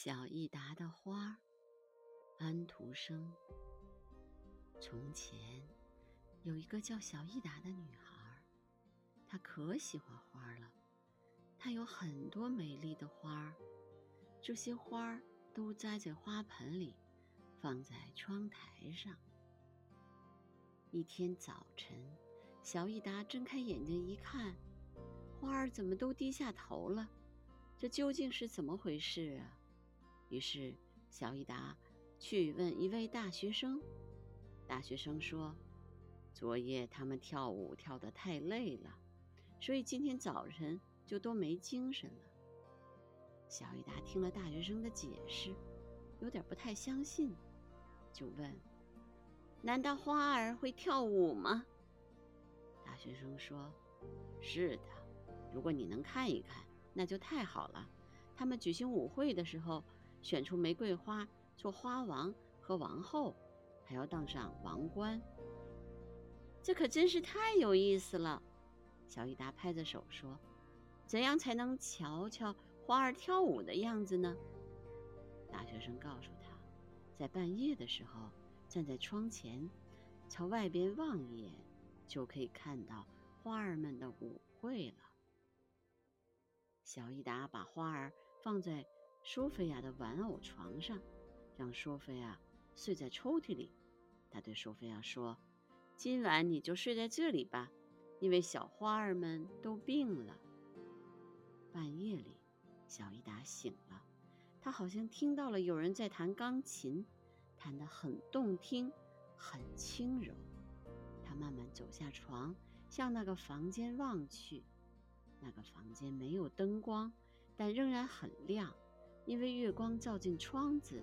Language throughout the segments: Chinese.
小益达的花，安徒生。从前有一个叫小益达的女孩，她可喜欢花了。她有很多美丽的花儿，这些花儿都栽在花盆里，放在窗台上。一天早晨，小益达睁开眼睛一看，花儿怎么都低下头了？这究竟是怎么回事啊？于是，小益达去问一位大学生。大学生说：“昨夜他们跳舞跳得太累了，所以今天早晨就都没精神了。”小益达听了大学生的解释，有点不太相信，就问：“难道花儿会跳舞吗？”大学生说：“是的，如果你能看一看，那就太好了。他们举行舞会的时候。”选出玫瑰花做花王和王后，还要当上王冠。这可真是太有意思了！小益达拍着手说：“怎样才能瞧瞧花儿跳舞的样子呢？”大学生告诉他，在半夜的时候，站在窗前，朝外边望一眼，就可以看到花儿们的舞会了。小益达把花儿放在。苏菲亚的玩偶床上，让苏菲亚睡在抽屉里。他对苏菲亚说：“今晚你就睡在这里吧，因为小花儿们都病了。”半夜里，小伊达醒了，他好像听到了有人在弹钢琴，弹得很动听，很轻柔。他慢慢走下床，向那个房间望去。那个房间没有灯光，但仍然很亮。因为月光照进窗子，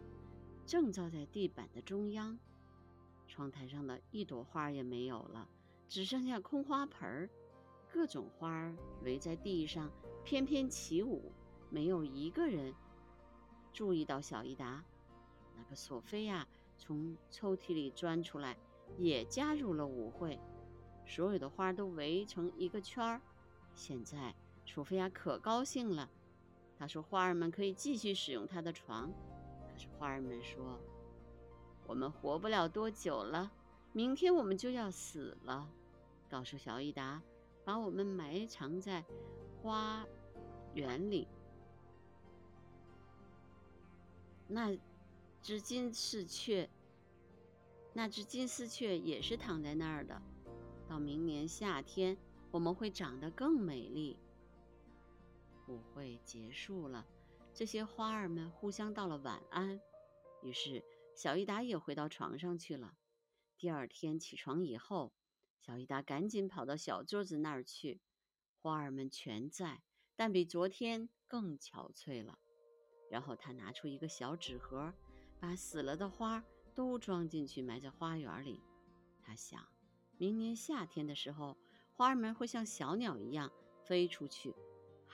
正照在地板的中央，窗台上的一朵花也没有了，只剩下空花盆儿，各种花儿围在地上翩翩起舞，没有一个人注意到小伊达。那个索菲亚从抽屉里钻出来，也加入了舞会，所有的花都围成一个圈儿。现在索菲亚可高兴了。他说：“花儿们可以继续使用他的床。”可是花儿们说：“我们活不了多久了，明天我们就要死了。”告诉小益达，把我们埋藏在花园里。那只金丝雀，那只金丝雀也是躺在那儿的。到明年夏天，我们会长得更美丽。舞会结束了，这些花儿们互相道了晚安。于是小益达也回到床上去了。第二天起床以后，小益达赶紧跑到小桌子那儿去。花儿们全在，但比昨天更憔悴了。然后他拿出一个小纸盒，把死了的花都装进去，埋在花园里。他想，明年夏天的时候，花儿们会像小鸟一样飞出去。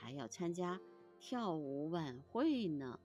还要参加跳舞晚会呢。